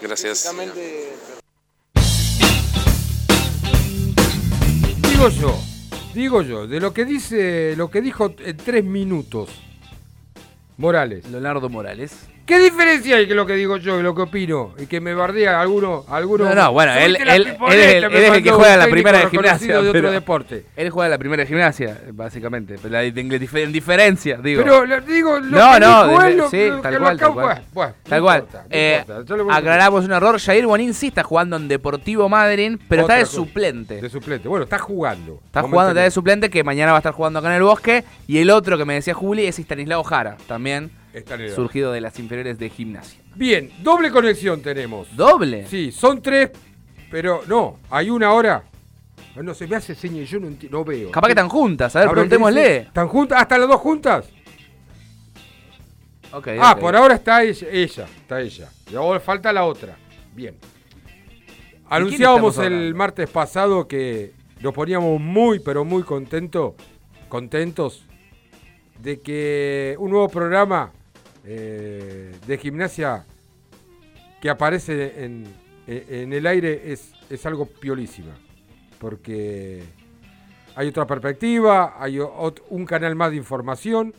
Gracias. Digo yo, digo yo, de lo que dice, lo que dijo en tres minutos Morales. Leonardo Morales. ¿Qué diferencia hay que lo que digo yo y lo que opino? Y que me bardea alguno, alguno. No, no, bueno, él, él, él es el, me él es el que juega la primera de gimnasia. de otro deporte. Él juega la primera de gimnasia, básicamente. La, en, dif- en diferencia, digo. Pero le digo, lo no, que no, dijo él, lo- sí, lo tal que lo cual, tal cual. bueno, cual. importa, Eh, a- aclaramos un error. Jair Bonín sí está jugando en Deportivo Madryn, pero Otra está de cosa. suplente. De suplente. Bueno, está jugando. Está jugando, está de suplente, que mañana va a estar jugando acá en el bosque. Y el otro que me decía Juli es Stanislao Jara, también Surgido de las inferiores de gimnasia. Bien, doble conexión tenemos. ¿Doble? Sí, son tres, pero no, hay una hora. No se me hace seña y yo no, veo. Capaz que están juntas, a ver, Ahora, ¿qué preguntémosle. ¿Están juntas? ¿Hasta las dos juntas? Ok, Ah, por ahora está ella, ella, está ella. Y ahora falta la otra. Bien. Anunciábamos el martes pasado que nos poníamos muy, pero muy contentos, contentos de que un nuevo programa de gimnasia que aparece en, en el aire es, es algo piolísima. Porque hay otra perspectiva, hay un canal más de información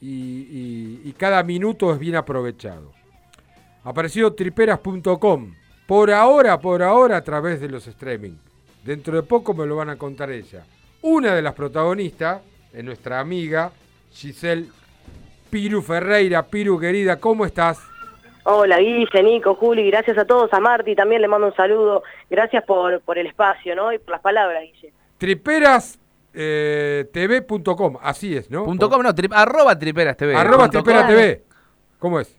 y cada minuto es bien aprovechado. Apareció triperas.com. Por ahora, por ahora, a través de los streaming. Dentro de poco me lo van a contar ella. Una de las protagonistas es nuestra amiga Giselle Piru Ferreira. Piru, querida, ¿cómo estás? Hola Guille, Nico, Juli, gracias a todos, a Marti también le mando un saludo, gracias por, por el espacio, ¿no? Y por las palabras, Guille. Triperastv.com, así es, ¿no? Punto com, no, tri- arroba triperas TV. Arroba Punto Tripera com. TV. ¿Cómo es?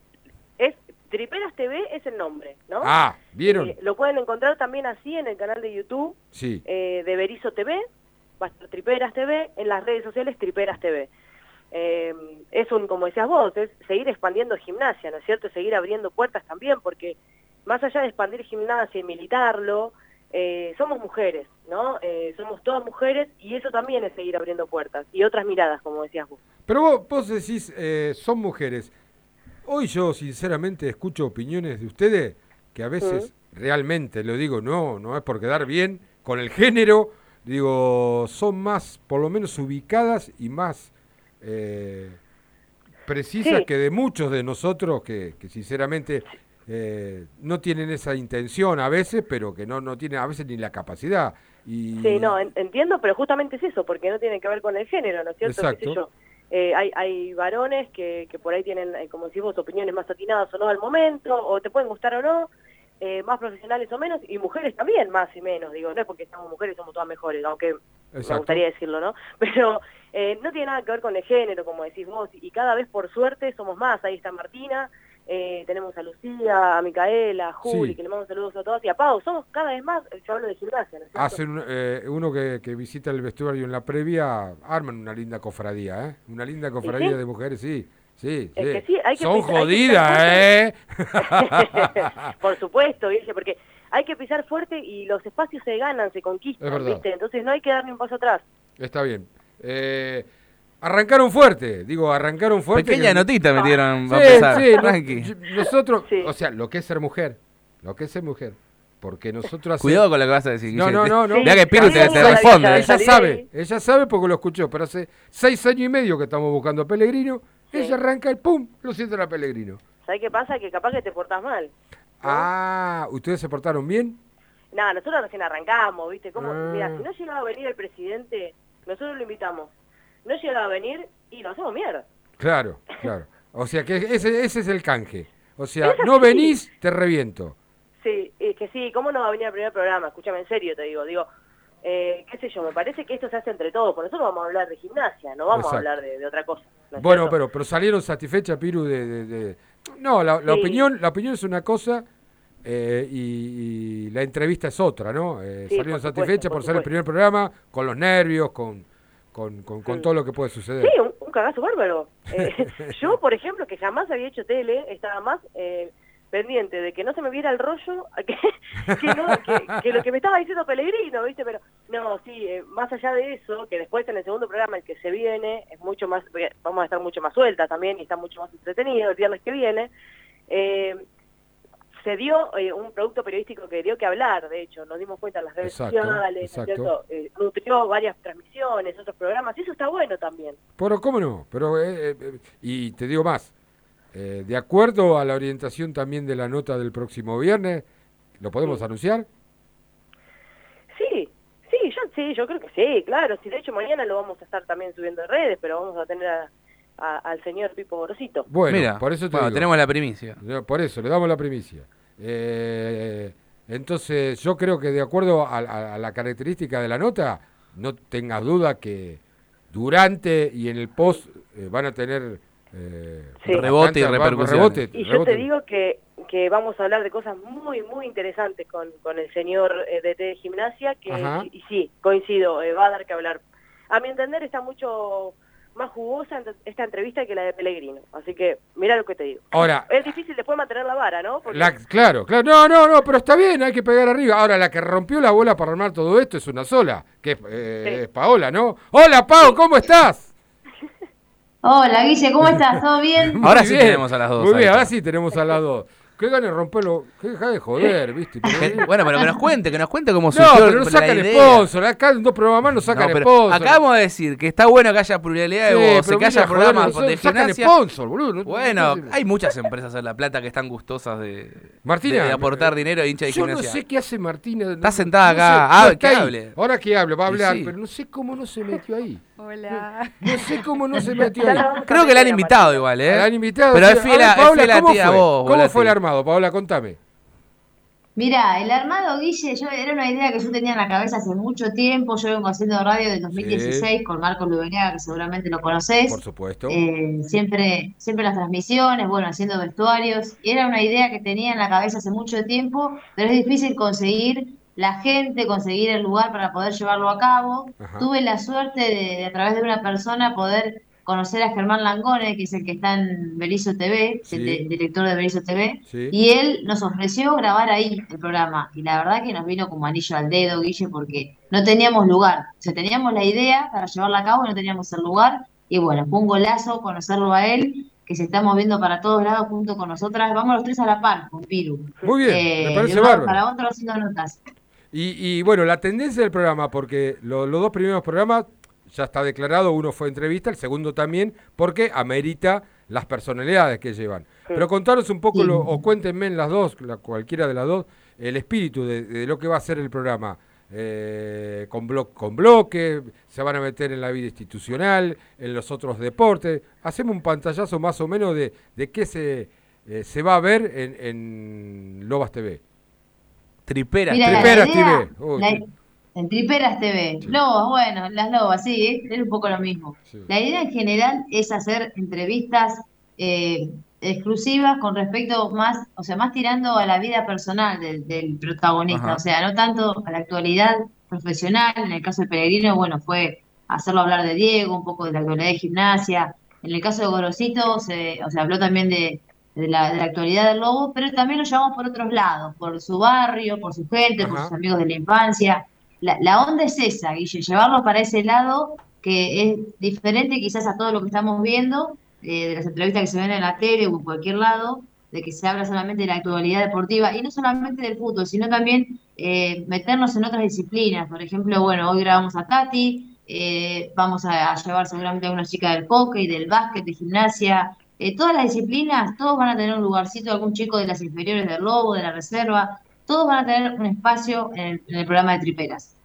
Es Triperas TV es el nombre, ¿no? Ah, ¿vieron? Eh, lo pueden encontrar también así en el canal de YouTube Sí. eh, de Berizo TV, va a estar Triperas TV, en las redes sociales Triperas TV. Eh, es un, como decías vos, es seguir expandiendo gimnasia, ¿no es cierto? Seguir abriendo puertas también, porque más allá de expandir gimnasia y militarlo, eh, somos mujeres, ¿no? Eh, somos todas mujeres y eso también es seguir abriendo puertas y otras miradas, como decías vos. Pero vos, vos decís, eh, son mujeres. Hoy yo sinceramente escucho opiniones de ustedes que a veces realmente, lo digo, no, no es por quedar bien con el género, digo, son más, por lo menos ubicadas y más eh, precisas Sí. que de muchos de nosotros que, que sinceramente eh, no tienen esa intención a veces, pero que no, no tienen a veces ni la capacidad. Y, Sí, no, en- entiendo, pero justamente es eso, porque no tiene que ver con el género, ¿no es cierto? ¿Qué sé Exacto. yo? Eh, hay, hay varones que, que por ahí tienen, eh, como decís vos, opiniones más atinadas o no al momento, o te pueden gustar o no, eh, más profesionales o menos, y mujeres también más y menos, digo, no es porque somos mujeres somos todas mejores, aunque me gustaría decirlo, ¿no? Pero eh, no tiene nada que ver con el género, como decís vos, y cada vez por suerte somos más, ahí está Martina, eh, tenemos a Lucía, a Micaela, a Juli, Sí. que le mando saludos a todos, y a Pau, somos cada vez más, yo hablo de gimnasia, ¿no es? Hacen eh, uno que, que visita el vestuario en la previa, arman una linda cofradía, ¿eh? Una linda cofradía sí? de mujeres, sí, sí, Es sí. que sí, hay que Son pisar- hay que jodidas, ¿eh? Por supuesto, Guille, porque hay que pisar fuerte y los espacios se ganan, se conquistan. ¿viste? Entonces no hay que dar ni un paso atrás. Está bien. Eh, arrancaron fuerte, digo, arrancaron fuerte. Pequeña que- notita metieron Sí, a empezar. sí, no- Tranqui. nosotros, Sí. o sea, lo que es ser mujer, lo que es ser mujer, porque nosotros hace- Cuidado con lo que vas a decir. No, no, no, no. Mirá que Piru Sí, te, sí, te sí, responde. sí, ¿eh? Ella sabe, ella sabe porque lo escuchó, pero hace seis años y medio que estamos buscando a Pellegrino, Sí. ella arranca y pum, lo sienten a Pellegrino. ¿Sabes qué pasa? Que capaz que te portás mal. Ah, ¿ustedes se portaron bien? Nada, nosotros recién arrancamos, ¿viste? ¿Cómo? Ah. Mira, si no llegaba a venir el presidente, nosotros lo invitamos. No llegaba a venir y lo hacemos mierda. Claro, claro. O sea que ese, ese es el canje. O sea, no venís, te reviento. Sí, es que sí, ¿cómo no va a venir al primer programa? Escúchame, en serio te digo, digo, eh, qué sé yo, me parece que esto se hace entre todos, porque nosotros vamos a hablar de gimnasia, no vamos Exacto. a hablar de, de otra cosa. ¿no es Bueno, cierto? pero, pero salieron satisfechas, Piru, de... de- de- No, la, la Sí. opinión la opinión es una cosa eh, y, y la entrevista es otra, ¿no? Eh, Sí, salieron por satisfechas ser el primer programa, con los nervios, con, con, con, con todo lo que puede suceder. Sí, un, un cagazo bárbaro. Eh, yo, por ejemplo, que jamás había hecho tele, estaba más eh, pendiente de que no se me viera el rollo que, que, no- que- que lo que me estaba diciendo Pellegrino, ¿viste? Pero no, sí, eh, más allá de eso, que después en el segundo programa, el que se viene, es mucho más, vamos a estar mucho más sueltas también y está mucho más entretenido el viernes que viene. eh, se dio eh, un producto periodístico que dio que hablar, de hecho, nos dimos cuenta en las redes Exacto, sociales. Eh, nutrió varias transmisiones, otros programas, y eso está bueno también. Pero, ¿cómo no? Pero, eh, eh, y te digo más, eh, de acuerdo a la orientación también de la nota del próximo viernes, ¿lo podemos Sí. anunciar? Sí, sí, yo sí, yo creo que sí, claro. Sí, de hecho mañana lo vamos a estar también subiendo en redes, pero vamos a tener a- a- al señor Pipo Gorosito. Bueno, Mira, por eso te bueno, digo. tenemos la primicia. Por eso, le damos la primicia. Eh, entonces, yo creo que de acuerdo a, a- a la característica de la nota, no tengas duda que durante y en el post eh, van a tener eh, Sí. Rebote y rebote, Y yo rebote. te digo que, que vamos a hablar de cosas muy, muy interesantes con, con el señor eh, DT de gimnasia, que Ajá. y, y sí, coincido, eh, va a dar que hablar. A mi entender está mucho más jugosa esta entrevista que la de Pellegrino, así que mira lo que te digo. Ahora, Es difícil después mantener la vara, ¿no? Porque- La- claro, claro. No, no, no, pero está bien, hay que pegar arriba. Ahora, la que rompió la bola para armar todo esto es una sola, que es, eh, Sí. es Paola, ¿no? Hola, Pau, ¿cómo estás? Hola, Guille, ¿cómo estás? ¿Todo bien? Ahora sí bien, tenemos a las dos Muy bien, ahora sí tenemos a las dos. Qué ganas de romperlo. Qué deja de joder, ¿viste? Pero- Que- bueno, pero que nos cuente, que nos cuente cómo no, surgió pero no sacan idea. sponsor. Acá en dos programas más no sacan No, pero sponsor. acabamos de decir que está bueno que haya pluralidad de voces, que haya programas no de sacan gimnasia. sponsor, boludo. no- Bueno, no- hay muchas empresas en La Plata que están gustosas de, aportar dinero a hincha de Yo no gimnasia. sé qué hace Martina. Está no- sentada no acá. Ah, no, que hable. Ahora que hable, va a hablar, sí. pero no sé cómo no se metió ahí. Hola. No sé cómo no se metió ahí. Creo que la han invitado igual, ¿eh? La han invitado. Pero sí. es fiel ver, a- es Paola, fiel a ¿cómo ti, a fue? vos, ¿Cómo fue el armado, Paola? Contame. Mira, el armado, Guille, yo era una idea que yo tenía en la cabeza hace mucho tiempo. Yo vengo haciendo radio desde 2016 con Marco Lubeniaga, que seguramente lo conoces. Por supuesto. Eh, siempre, siempre las transmisiones, bueno, haciendo vestuarios. Y era una idea que tenía en la cabeza hace mucho tiempo, pero es difícil conseguir la gente, conseguir el lugar para poder llevarlo a cabo. Ajá. Tuve la suerte de, de a través de una persona poder conocer a Germán Langone, que es el que está en Berizo TV, Sí. el director de Berizo TV. Sí. Y él nos ofreció grabar ahí el programa. Y la verdad que nos vino como anillo al dedo, Guille, porque no teníamos lugar. O sea, teníamos la idea para llevarla a cabo y no teníamos el lugar. Y bueno, fue un golazo conocerlo a él, que se está moviendo para todos lados junto con nosotras. Vamos los tres a la par con Piru. Muy bien, Eh, me parece de bárbaro. para otro haciendo notas. Y, y, bueno, la tendencia del programa, porque lo- los dos primeros programas ya está declarado, uno fue entrevista, el segundo también, porque amerita las personalidades que llevan. Pero contanos un poco, Sí. lo- o cuéntenme en las dos, la- cualquiera de las dos, el espíritu de, de lo que va a ser el programa. Eh, con, blo- con bloque, se van a meter en la vida institucional, en los otros deportes. Hacemos un pantallazo más o menos de, de qué se, eh, se va a ver en, en Lobas TV. Tripera. Mira, la Triperas idea- TV. Uy, la- tri- en Triperas TV. Lobas, bueno, las lobas, sí, es, es un poco lo mismo. Sí. La idea en general es hacer entrevistas eh, exclusivas con respecto más, o sea, más tirando a la vida personal del, del protagonista, Ajá. o sea, no tanto a la actualidad profesional. En el caso de Peregrino, bueno, fue hacerlo hablar de Diego, un poco de la actualidad de gimnasia. En el caso de Gorosito, se, o sea, habló también de, de la, de la actualidad del Lobo, pero también lo llevamos por otros lados, por su barrio, por su gente, por sus amigos de la infancia. La, la onda es esa, Guille, llevarlo para ese lado que es diferente quizás a todo lo que estamos viendo, eh, de las entrevistas que se ven en la tele o en cualquier lado, de que se habla solamente de la actualidad deportiva, y no solamente del fútbol, sino también eh, meternos en otras disciplinas. Por ejemplo, bueno, hoy grabamos a Tati, eh, vamos a, a llevar seguramente a una chica del hockey, del básquet, de gimnasia, eh, todas las disciplinas, todos van a tener un lugarcito, algún chico de las inferiores del Lobo, de la Reserva, todos van a tener un espacio en el, en el programa de Triperas.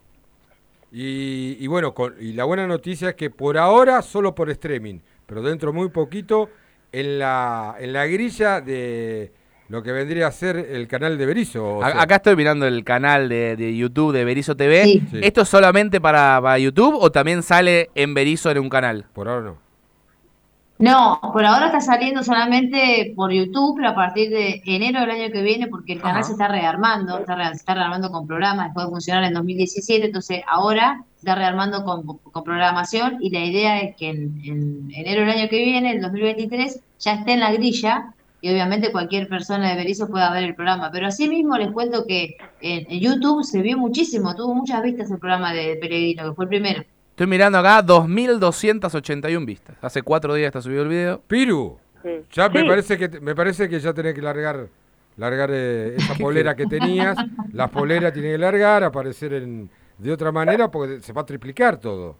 Y, y bueno, con- y la buena noticia es que por ahora solo por streaming, pero dentro muy poquito en la, en la grilla de lo que vendría a ser el canal de Berizo. o A- sea, Acá estoy mirando el canal de, de YouTube de Berizo TV. Sí. Sí. ¿Esto es solamente para, para YouTube o también sale en Berizo en un canal? Por ahora no. No, por ahora está saliendo solamente por YouTube, pero a partir de enero del año que viene, porque el canal Ajá. se está rearmando, está re- se está rearmando con programas, después de funcionar en 2017, entonces ahora se está rearmando con, con programación y la idea es que en, en enero del año que viene, el 2023, ya esté en la grilla y obviamente cualquier persona de Berizo pueda ver el programa. Pero asimismo les cuento que en, en YouTube se vio muchísimo, tuvo muchas vistas el programa de Peregrino, que fue el primero. Estoy mirando acá 2.281 vistas. Hace cuatro días está subido el video. Piru, Sí. ya me parece que me parece que ya tenés que largar largar eh, esa polera que tenías, la polera tiene que largar, aparecer en, de otra manera porque se va a triplicar todo.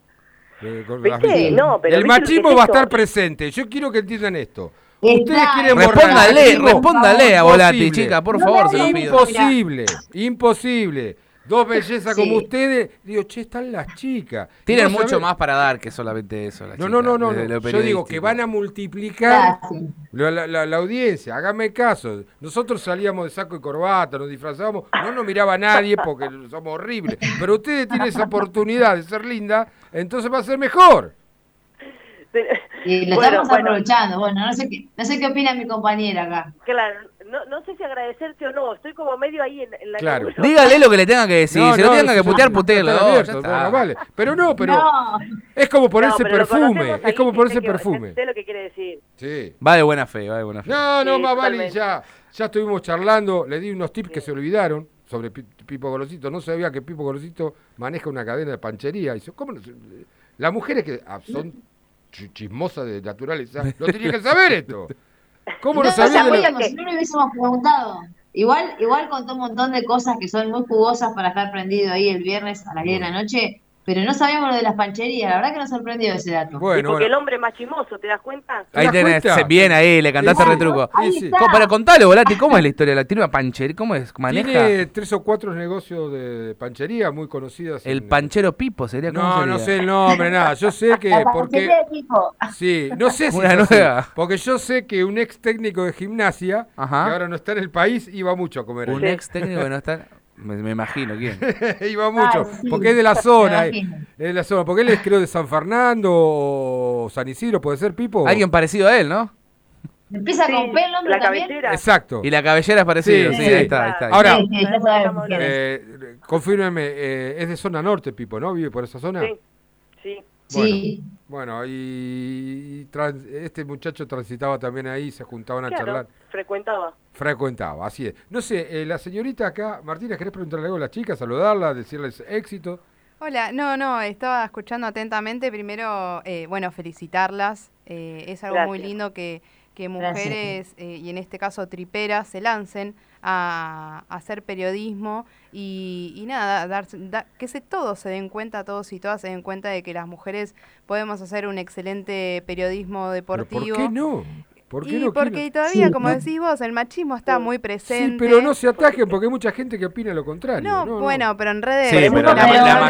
Eh, con las. No, pero el ¿viste lo que machismo es va a estar presente. Yo quiero que entiendan esto. Ustedes quieren borrar el Respóndale, respóndale a Volati, chica, por No favor, se lo pido. Imposible, imposible. Dos bellezas Sí. como ustedes, digo, che, están las chicas. Tienen mucho sabés- más para dar que solamente eso. las No, chicas, no, no, no. no. Yo digo que van a multiplicar la, la- la- la audiencia. Hágame caso. Nosotros salíamos de saco y corbata, nos disfrazábamos, no nos miraba nadie porque somos horribles. Pero ustedes tienen esa oportunidad de ser linda, entonces va a ser mejor. Y lo Bueno, estamos bueno. aprovechando. Bueno, no sé qué, no sé qué opina mi compañera acá. Claro, no, no sé si agradecerte o no, estoy como medio ahí en, en la Claro. Dígale lo que le tenga que decir. No, si lo no, tenga que putear, puteelo. está no, abierto, ya está. bueno, vale. Pero no, pero No, es como ponerse perfume. Es como ponerse perfume. Sé lo que quiere decir. Sí. Va de buena fe, va de buena fe. No, no, Sí, más vale, ya, ya estuvimos charlando, le di unos tips que se olvidaron sobre Pi- Pipo Golosito. No sabía que Pipo Golosito maneja una cadena de panchería. Y dice, ¿cómo no se- Las mujeres que ah, son chi- chismosas de naturaleza, lo tenían que saber esto. ¿Cómo no no sabía de la- sabíamos, si no lo hubiésemos preguntado. Igual, igual contó un montón de cosas que son muy jugosas para estar prendido ahí el viernes a las 10 de la noche, pero no sabíamos lo de las pancherías. La verdad que nos sorprendió ese dato. y Bueno, porque el hombre más chimoso, ¿te das cuenta? Ahí tenés, cuenta? bien ahí, le cantaste Sí, retruco. Sí, sí. está. ¿Cómo- Pero contalo, Volati, ¿cómo es la historia? ¿La tiene una panchería? ¿Cómo es? ¿Maneja? Tiene tres o cuatro negocios de panchería muy conocidas. El en- panchero Pipo sería ¿cómo No, sería? no sé el nombre, nada. Yo sé que La porque... de Pipo. Sí, no sé si Una nueva. porque yo sé que un ex técnico de gimnasia, Ajá. que ahora no está en el país, iba mucho a comer. Un ahí. ex técnico que no está. Me, me imagino quién. iba mucho, Ay, sí, porque es de la zona, eh, es de la zona, porque él es creo de San Fernando o San Isidro, puede ser Pipo. Alguien parecido a él, ¿no? Empieza Sí, con P el la también. cabellera. Exacto. Y la cabellera es parecida. Sí, Sí, sí. ahí está, ahí está. Ahora-. Eh, confírmeme, eh, es de zona norte, Pipo, ¿no? ¿Vive por esa zona? Sí, sí. Sí. Bueno, y, y trans- este muchacho transitaba también ahí, se juntaban a Claro, charlar. frecuentaba. Frecuentaba, así es. No sé, eh, la señorita acá, Martina, ¿querés preguntarle algo a la chica, saludarla, decirles éxito? Hola, no, no, estaba escuchando atentamente. Primero, eh, bueno, felicitarlas. eh, es algo muy lindo que, que mujeres, eh, y en este caso triperas, se lancen a, a hacer periodismo y, y nada, dar, da- que se, todos se den cuenta, todos y todas se den cuenta de que las mujeres podemos hacer un excelente periodismo ¿Pero deportivo. ¿Por qué no? ¿Por qué y no? porque quieren? todavía, Sí, como no. decís vos, el machismo está Sí. muy Sí, presente. pero no se ataquen porque hay mucha gente que opina lo contrario. No, no. bueno, pero en redes, Sí, pero la- mayoría- en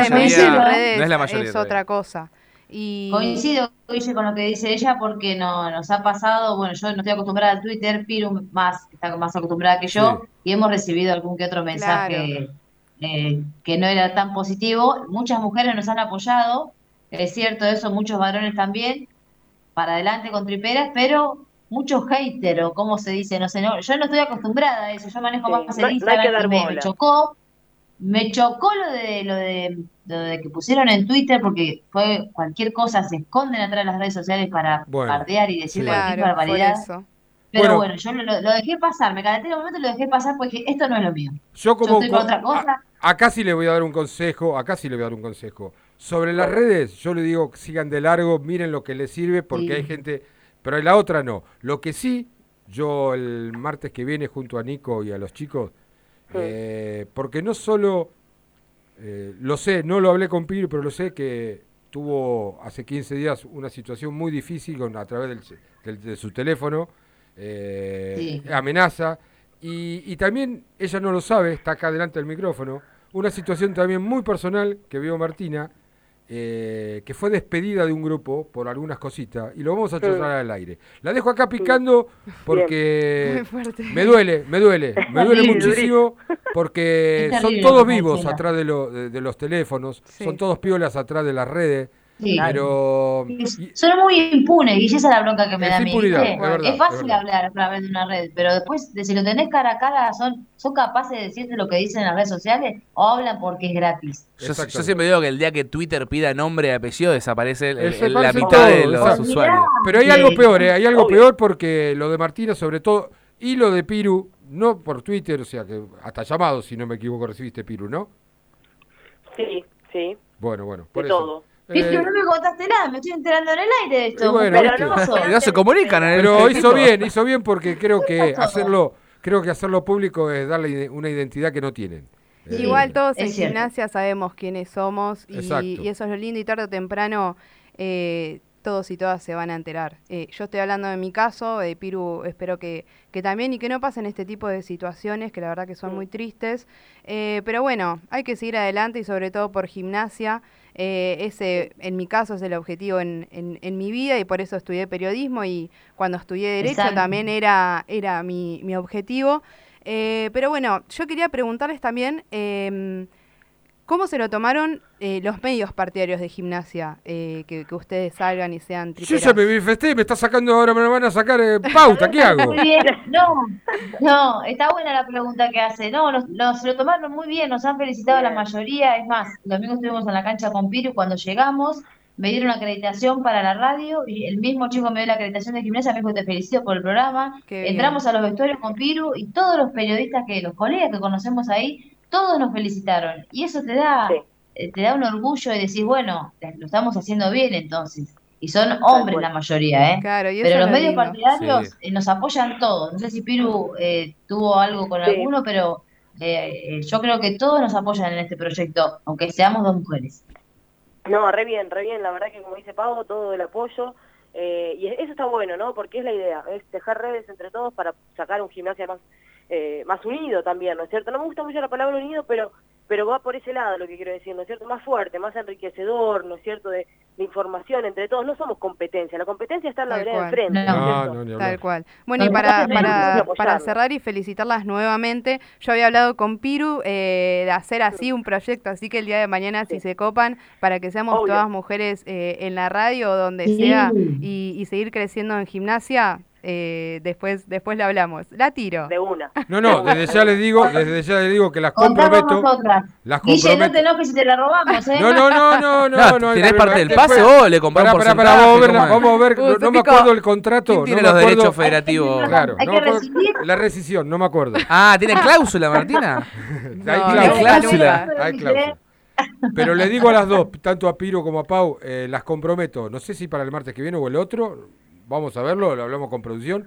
no redes es la mayoría es de otra cosa. Y Coincido, Guille, con lo que dice ella porque no, nos ha pasado, bueno, yo no estoy acostumbrada al Twitter, Piru más, está más acostumbrada que yo, Sí. y hemos recibido algún que otro mensaje eh, que no era tan positivo. Muchas mujeres nos han apoyado, es cierto eso, muchos varones también, para adelante con triperas, pero muchos haters, o como se dice, no sé, no, yo no estoy acostumbrada a eso, yo manejo Sí, más no- el no que Instagram y me, chocó, me chocó lo de, lo de lo de que pusieron en Twitter porque fue cualquier cosa, se esconden atrás de las redes sociales para Bueno, bardear y decir cualquier claro, barbaridad. eso. Pero Bueno. bueno, yo lo, lo dejé pasar, me calenté en un momento y lo dejé pasar porque esto no es lo mío. Yo Yo como estoy con co- otra cosa. a- acá sí le voy a dar un consejo, acá sí le voy a dar un consejo. Sobre las redes, yo le digo que sigan de largo, miren lo que les sirve, porque Sí. hay gente, pero en la otra no. Lo que sí, yo el martes que viene junto a Nico y a los chicos, eh, porque no solo, eh, lo sé, no lo hablé con Piro, pero lo sé que tuvo hace 15 días una situación muy difícil con, a través del, de su teléfono, eh, Sí. amenaza, y, y también ella no lo sabe, está acá delante del micrófono, una situación también muy personal que vio Martina, eh, que fue despedida de un grupo por algunas cositas, y lo vamos a charlar al aire. La dejo acá picando porque me duele, me duele, me duele Sí, muchísimo porque son todos vivos atrás de, lo- de- de los teléfonos, Sí. son todos piolas atrás de las redes, Sí. pero... Son muy impunes, y esa es la bronca que me Es da a mí. es verdad, es fácil es hablar a través de una red, pero después, de si lo tenés cara a cara, ¿son, ¿son capaces de decirte lo que dicen en las redes sociales o hablan porque es gratis? Yo, siempre digo que el día que Twitter pida nombre y apellido desaparece el- el- Ese la mitad todo, de los exacto. usuarios. Pero hay Sí. algo peor, ¿eh? hay algo Obvio. peor porque lo de Martina sobre todo, y lo de Piru, no por Twitter, o sea que hasta llamado, si no me equivoco, recibiste Piru, ¿no? Sí, sí, Bueno, bueno, por de eso. todo. Viste, Eh, no me contaste nada, me estoy enterando en el aire de esto. Bueno, pero. No se comunican en el Pero hizo bien, hizo bien porque creo que hacerlo, creo que hacerlo público es darle una identidad que no tienen. Eh, Igual todos en cierto. gimnasia sabemos quiénes somos y, eso es lo lindo y tarde o temprano eh, todos y todas se van a enterar. Eh, yo estoy hablando de mi caso, de Piru espero que, que también y que no pasen este tipo de situaciones que la verdad que son muy tristes. Eh, pero bueno, hay que seguir adelante y sobre todo por gimnasia. Eh, ese, en mi caso, es el objetivo en, en- en mi vida y por eso estudié periodismo y cuando estudié Derecho Exacto. también era, era mi, mi objetivo. Eh, pero bueno, yo quería preguntarles también em, cómo se lo tomaron eh, los medios partidarios de gimnasia, eh, que, que ustedes salgan y sean Yo triperas. ya me manifesté, me está sacando ahora, me lo van a sacar eh, pauta, ¿qué hago? Muy bien, no, no, está buena la pregunta que hace. No, los, los- se lo tomaron muy bien, nos han felicitado la mayoría. Es más, el domingo estuvimos en la cancha con Piru cuando llegamos me dieron acreditación para la radio y el mismo chico me dio la acreditación de gimnasia, me dijo te felicito por el programa. Qué bien. Entramos a los vestuarios con Piru y todos los periodistas que, los colegas que conocemos ahí, todos nos felicitaron. Y eso te da, Sí. eh, te da un orgullo de decir, bueno, lo estamos haciendo bien entonces. Y son hombres la mayoría, ¿eh? Claro, y eso Pero los lo medios lindo. partidarios Sí. eh, nos apoyan todos. No sé si Piru eh, tuvo algo con Sí. alguno, pero eh, eh, yo creo que todos nos apoyan en este proyecto, aunque seamos dos mujeres. No, re bien, re bien, la verdad que como dice Pavo, todo el apoyo, eh, y eso está bueno, ¿no? Porque es la idea, es tejer redes entre todos para sacar un gimnasia más, eh, más unido también, ¿no es cierto? No me gusta mucho la palabra unido, pero pero va por ese lado lo que quiero decir, ¿no es cierto? Más fuerte, más enriquecedor, ¿no es cierto? De, de información entre todos, no somos competencia, la competencia está en la Tal vereda de hablar. Tal cual. Bueno, y para, para, para cerrar y felicitarlas nuevamente, yo había hablado con Piru eh, de hacer así un proyecto, así que el día de mañana si se copan, para que seamos Obvio. todas mujeres eh, en la radio o donde Sí. sea y, y seguir creciendo en gimnasia, eh, después, después le hablamos. La tiro. De una. No, no, desde ya les digo, desde ya les digo que las comprometo. Las Guille, no te comprometo. enojes si te la robamos, ¿eh? No, no, no, no, no, No, ¿tenés parte del pase vos? ¿Le pará, pará, porcentaje? vamos a ver, la- vamos a ver, Uh, no, me acuerdo el contrato. ¿Quién no tiene los derechos federativos? Claro, Hay no que me acuerdo- rescindir. la rescisión, no me acuerdo. Ah, ¿tiene cláusula, Martina? Hay cláusula. hay cláusula. Hay cláusula. Pero le digo a las dos, tanto a Piro como a Pau, eh, las comprometo. No sé si para el martes que viene o el otro, vamos a verlo, lo hablamos con producción.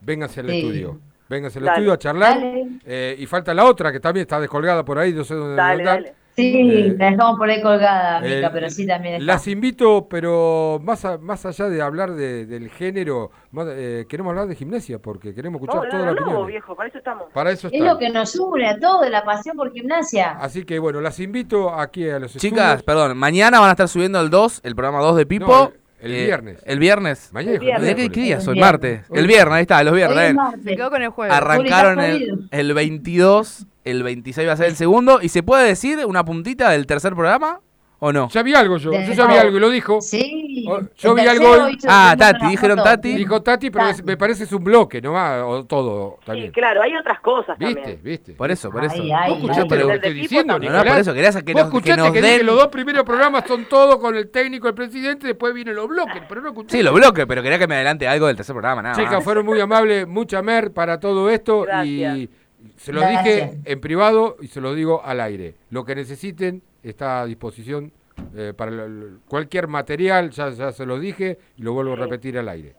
Vénganse al Sí. estudio. Vénganse al Dale. estudio a charlar. Eh, y falta la otra que también está descolgada por ahí, no sé dónde Dale, andar. dale. Sí, Eh, la dejamos por ahí colgada, Mica, Eh, pero sí también está. Las invito, pero más, a- más allá de hablar de- del género, más, eh, queremos hablar de gimnasia, porque queremos escuchar No, toda no, la no, opinión. viejo, para eso estamos. Para eso Es está. lo que nos une a todos, la pasión por gimnasia. Así que bueno, las invito aquí a los Chicas, estudios. perdón, mañana van a estar subiendo el 2, el programa 2 de Pipo. El- el Eh, viernes. El viernes. Mañana es El viernes. ¿De miércoles. ¿Qué, qué día soy? Martes. El viernes, ahí está, los viernes. Hoy es martes. Se quedó con el juego. Arrancaron el, el 22, el 26 va a ser el segundo. ¿Y se puede decir una puntita del tercer programa o no? Ya vi algo yo, yo ya vi algo y lo dijo. Sí. Yo vi algo hizo Ah, Tati, dijeron foto. Tati. Dijo Tati, pero Tati. me parece es un bloque, ¿no? va o todo Sí, también. claro, hay otras cosas ¿Viste? también. ¿Viste? Por eso, por eso. Ay, ay, ¿Vos escuchaste ay. lo que estoy diciendo. No, no, por eso, quería que Vos nos, que escuchaste nos que, dije den... que los dos primeros programas son todos con el técnico, el presidente, después vienen los bloques, pero no escuché. Sí, los bloques, pero quería que me adelante algo del tercer programa, nada Chicas, fueron muy amables, mucha mer para todo esto Gracias. y se lo dije en privado y se lo digo al aire. Lo que necesiten está a disposición eh, para cualquier material, ya, ya se lo dije y lo vuelvo a repetir al aire.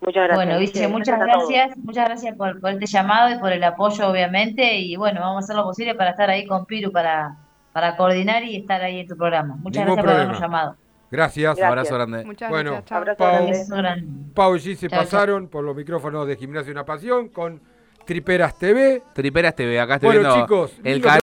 Muchas gracias. Bueno, Sí, muchas gracias, muchas gracias por, por este llamado y por el apoyo, obviamente, y bueno, vamos a hacer lo posible para estar ahí con Piru para, para coordinar y estar ahí en tu programa. Muchas Ningún gracias por habernos problema. llamado. Gracias. Gracias. Abrazo grande. Muchas Bueno, gracias. Abrazo Pau. grande. Pau y G se Chao, chao. pasaron por los micrófonos de Gimnasio Una Pasión con Triperas TV. Triperas TV, acá estoy Bueno, viendo chicos, el.